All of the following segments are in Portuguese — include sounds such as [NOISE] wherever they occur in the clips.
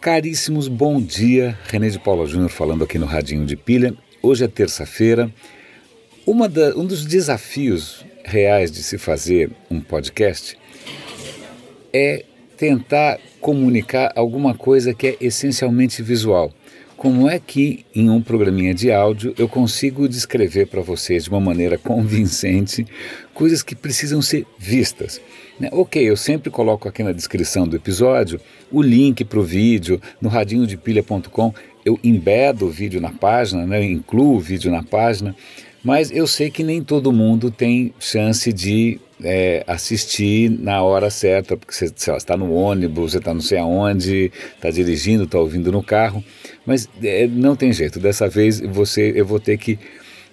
Caríssimos, bom dia. René de Paula Júnior falando aqui no Radinho de Pilha. Hoje é terça-feira. um dos desafios reais de se fazer um podcast é tentar comunicar alguma coisa que é essencialmente visual. Como é que em um programinha de áudio eu consigo descrever para vocês de uma maneira [LAUGHS] convincente coisas que precisam ser vistas? Né? Ok, eu sempre coloco aqui na descrição do episódio o link para o vídeo no radinhodepilha.com. Eu embedo o vídeo na página, né? eu incluo o vídeo na página, mas eu sei que nem todo mundo tem chance de é, assistir na hora certa, porque você está no ônibus, você está não sei aonde, está dirigindo, está ouvindo no carro, mas é, não tem jeito. Dessa vez você, eu vou ter que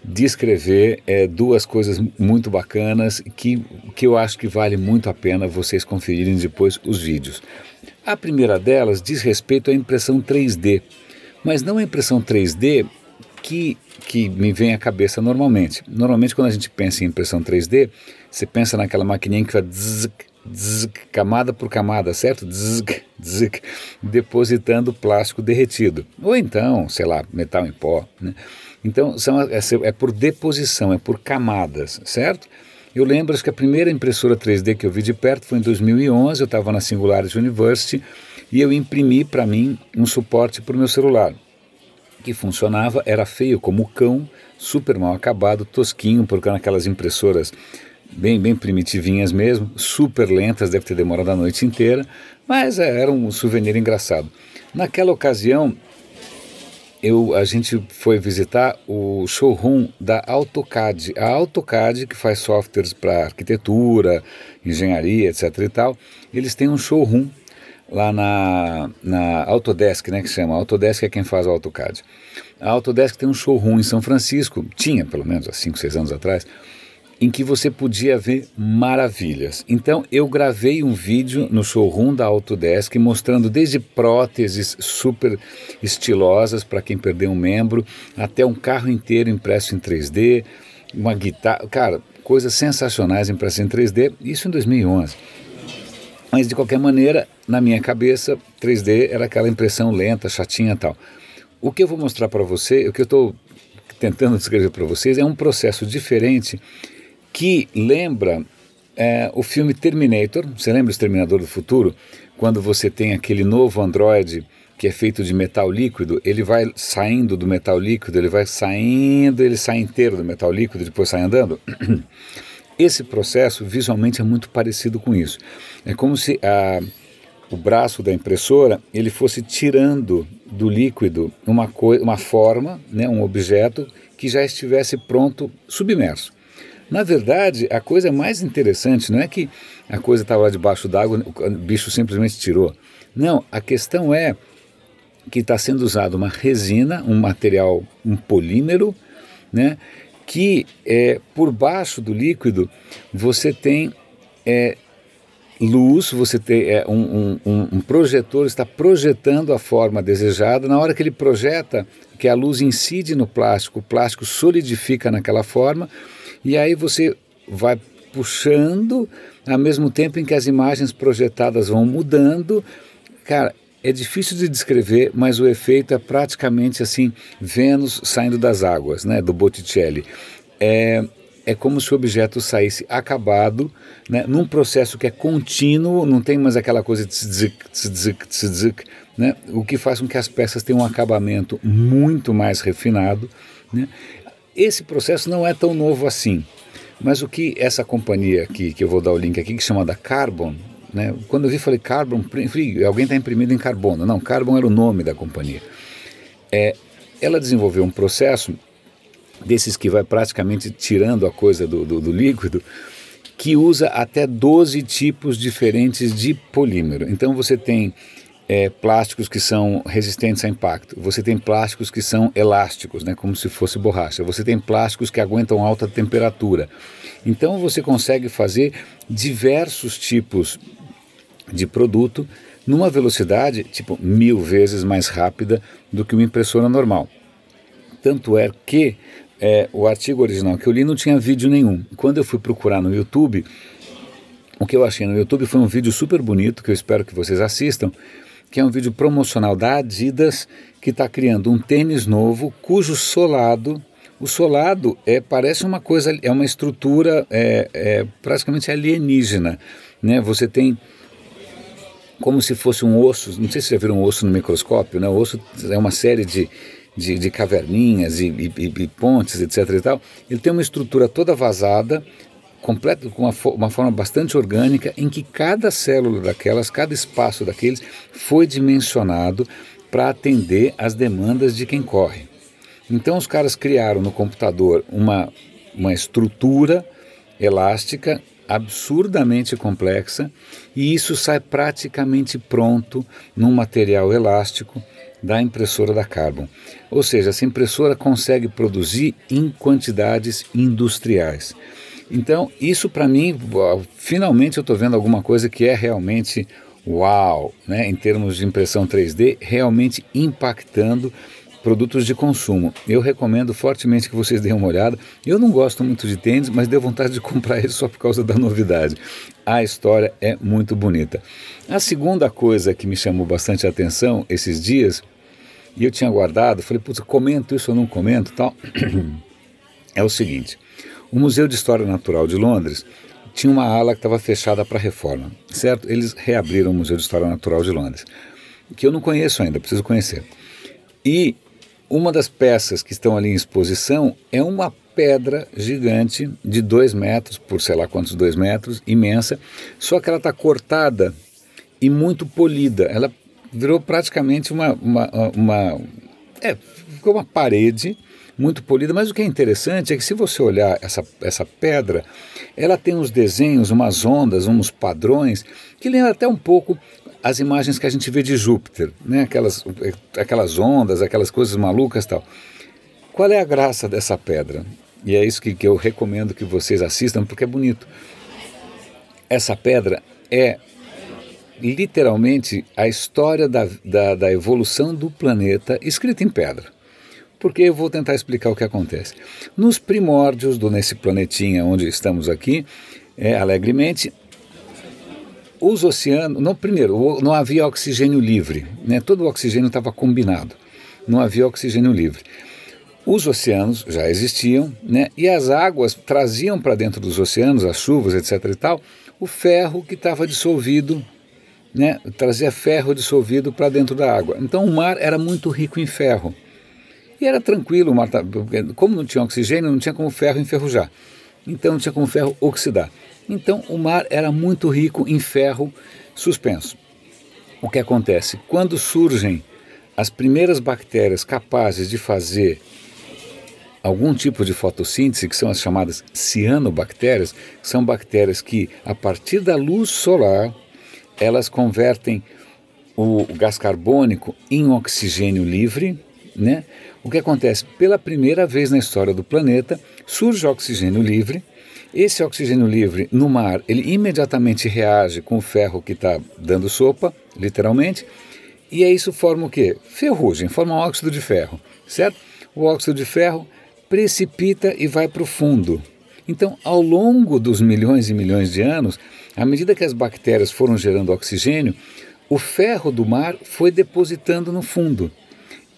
descrever é, duas coisas muito bacanas que, que eu acho que vale muito a pena vocês conferirem depois os vídeos. A primeira delas diz respeito à impressão 3D, mas não a impressão 3D que, que me vem à cabeça normalmente. Normalmente, quando a gente pensa em impressão 3D, você pensa naquela maquininha que vai zzz, camada por camada, certo? Zzz, zzz, depositando plástico derretido. Ou então, sei lá, metal em pó. Né? Então, são, é, é por deposição, é por camadas, certo? Eu lembro que a primeira impressora 3D que eu vi de perto foi em 2011, eu estava na Singularity University e eu imprimi para mim um suporte para o meu celular que funcionava, era feio como cão, super mal acabado, tosquinho, porque eram aquelas impressoras bem, bem primitivinhas mesmo, super lentas, deve ter demorado a noite inteira, mas é, era um souvenir engraçado. Naquela ocasião, eu, a gente foi visitar o showroom da AutoCAD. A AutoCAD, que faz softwares para arquitetura, engenharia, etc. e tal, eles têm um showroom lá na, na Autodesk, né, que chama. Autodesk é quem faz o AutoCAD. A Autodesk tem um showroom em São Francisco, tinha pelo menos há 5, 6 anos atrás, em que você podia ver maravilhas. Então eu gravei um vídeo no showroom da Autodesk mostrando desde próteses super estilosas para quem perdeu um membro, até um carro inteiro impresso em 3D, uma guitarra, cara, coisas sensacionais impressas em 3D, isso em 2011. Mas de qualquer maneira, na minha cabeça, 3D era aquela impressão lenta, chatinha e tal. O que eu vou mostrar para você, o que eu estou tentando descrever para vocês, é um processo diferente que lembra é, o filme Terminator. Você lembra o Exterminador do Futuro? Quando você tem aquele novo androide que é feito de metal líquido, ele vai saindo do metal líquido, ele vai saindo, ele sai inteiro do metal líquido e depois sai andando. [CLEARS THROAT] Esse processo visualmente é muito parecido com isso. É como se a, o braço da impressora ele fosse tirando do líquido uma, uma forma, né, um objeto que já estivesse pronto, submerso. Na verdade, a coisa mais interessante não é que a coisa estava lá debaixo d'água, o bicho simplesmente tirou. Não, a questão é que está sendo usada uma resina, um material, um polímero, né, que é, por baixo do líquido você tem é, luz, você tem é, um, um, um, projetor está projetando a forma desejada. Na hora que ele projeta, que a luz incide no plástico, o plástico solidifica naquela forma e aí você vai puxando, ao mesmo tempo em que as imagens projetadas vão mudando. Cara, é difícil de descrever, mas o efeito é praticamente assim, Vênus saindo das águas, né, do Botticelli. É, é como se o objeto saísse acabado, né, num processo que é contínuo, não tem mais aquela coisa de tzik, tzik, tzik, né, o que faz com que as peças tenham um acabamento muito mais refinado. Né, esse processo não é tão novo assim. Mas o que essa companhia aqui, que eu vou dar o link aqui, que chama da Carbon, né? quando eu vi, falei Carbon, alguém está imprimindo em carbono. Não, Carbon era o nome da companhia. É, ela desenvolveu um processo desses que vai praticamente tirando a coisa do, do, do líquido, que usa até 12 tipos diferentes de polímero. Então você tem é, plásticos que são resistentes a impacto, você tem plásticos que são elásticos, né, como se fosse borracha, você tem plásticos que aguentam alta temperatura. Então você consegue fazer diversos tipos de produto numa velocidade tipo mil vezes mais rápida do que uma impressora normal. Tanto é que é, o artigo original que eu li não tinha vídeo nenhum. Quando eu fui procurar no YouTube, o que eu achei no YouTube foi um vídeo super bonito que eu espero que vocês assistam que é um vídeo promocional da Adidas, que está criando um tênis novo, cujo solado, o solado é, parece uma coisa, é uma estrutura é, é, praticamente alienígena. Né? Você tem como se fosse um osso, não sei se já viram um osso no microscópio, né? o osso é uma série de, de, de caverninhas e, e, e, pontes, etc. E tal. Ele tem uma estrutura toda vazada, completo, com uma, uma, forma bastante orgânica, em que cada célula daquelas, cada espaço daqueles foi dimensionado para atender às demandas de quem corre. Então os caras criaram no computador uma, uma estrutura elástica absurdamente complexa e isso sai praticamente pronto num material elástico da impressora da Carbon. Ou seja, essa impressora consegue produzir em quantidades industriais. Então, isso para mim, finalmente eu estou vendo alguma coisa que é realmente uau, né, em termos de impressão 3D, realmente impactando produtos de consumo. Eu recomendo fortemente que vocês deem uma olhada. Eu não gosto muito de tênis, mas deu vontade de [LAUGHS] comprar ele só por causa da novidade. A história é muito bonita. A segunda coisa que me chamou bastante atenção esses dias, e eu tinha guardado, falei, putz, comento isso ou não comento tal, [CLEARS THROAT] é o seguinte. O Museu de História Natural de Londres tinha uma ala que estava fechada para reforma, certo? Eles reabriram o Museu de História Natural de Londres, que eu não conheço ainda, preciso conhecer. E uma das peças que estão ali em exposição é uma pedra gigante de dois metros, por sei lá quantos dois metros, imensa, só que ela está cortada e muito polida. Ela virou praticamente uma, uma, uma, é, ficou uma parede muito polida, mas o que é interessante é que se você olhar essa, essa pedra, ela tem uns desenhos, umas ondas, uns padrões, que lembram até um pouco as imagens que a gente vê de Júpiter, né? aquelas, aquelas ondas, aquelas coisas malucas tal. Qual é a graça dessa pedra? E é isso que, que eu recomendo que vocês assistam, porque é bonito. Essa pedra é literalmente a história da, da, da, evolução do planeta escrita em pedra. Porque eu vou tentar explicar o que acontece. Nos primórdios do nesse planetinha onde estamos aqui, é, alegremente, os oceanos, não, primeiro, não havia oxigênio livre, né? todo o oxigênio estava combinado, não havia oxigênio livre. Os oceanos já existiam, né? e as águas traziam para dentro dos oceanos, as chuvas, etc. e tal, o ferro que estava dissolvido, né? trazia ferro dissolvido para dentro da água. Então o mar era muito rico em ferro. E era tranquilo, mar, como não tinha oxigênio, não tinha como ferro enferrujar. Então não tinha como ferro oxidar. Então o mar era muito rico em ferro suspenso. O que acontece? Quando surgem as primeiras bactérias capazes de fazer algum tipo de fotossíntese, que são as chamadas cianobactérias, são bactérias que, a partir da luz solar, elas convertem o gás carbônico em oxigênio livre. Né? O que acontece? Pela primeira vez na história do planeta, surge oxigênio livre esse oxigênio livre no mar, ele imediatamente reage com o ferro que está dando sopa, literalmente, e aí isso forma o quê? Ferrugem, forma óxido de ferro, certo? O óxido de ferro precipita e vai para o fundo. Então, ao longo dos milhões e milhões de anos, à medida que as bactérias foram gerando oxigênio, o ferro do mar foi depositando no fundo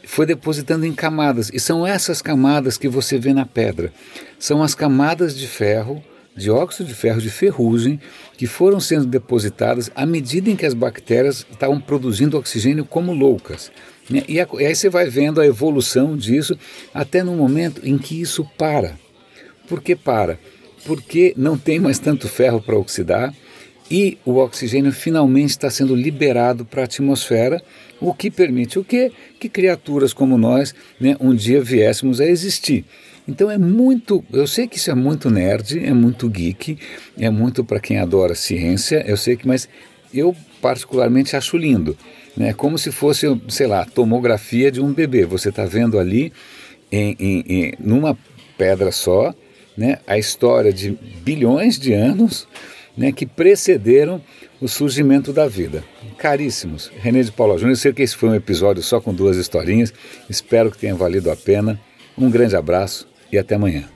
foi depositando em camadas. E são essas camadas que você vê na pedra. São as camadas de ferro, de óxido de ferro, de ferrugem, que foram sendo depositadas à medida em que as bactérias estavam produzindo oxigênio como loucas. Né? E, aí você vai vendo a evolução disso até no momento em que isso para. Por que para? Porque não tem mais tanto ferro para oxidar e o oxigênio finalmente está sendo liberado para a atmosfera, o que permite o quê? Que criaturas como nós né, um dia viéssemos a existir. Então é muito, eu sei que isso é muito nerd, é muito geek, é muito para quem adora ciência, eu sei que, mas eu particularmente acho lindo. Né, como se fosse, sei lá, tomografia de um bebê. Você está vendo ali, em, em, em, numa pedra só, né, a história de bilhões de anos né, que precederam o surgimento da vida. Caríssimos, René de Paula Júnior, eu sei que esse foi um episódio só com duas historinhas, espero que tenha valido a pena. Um grande abraço e até amanhã.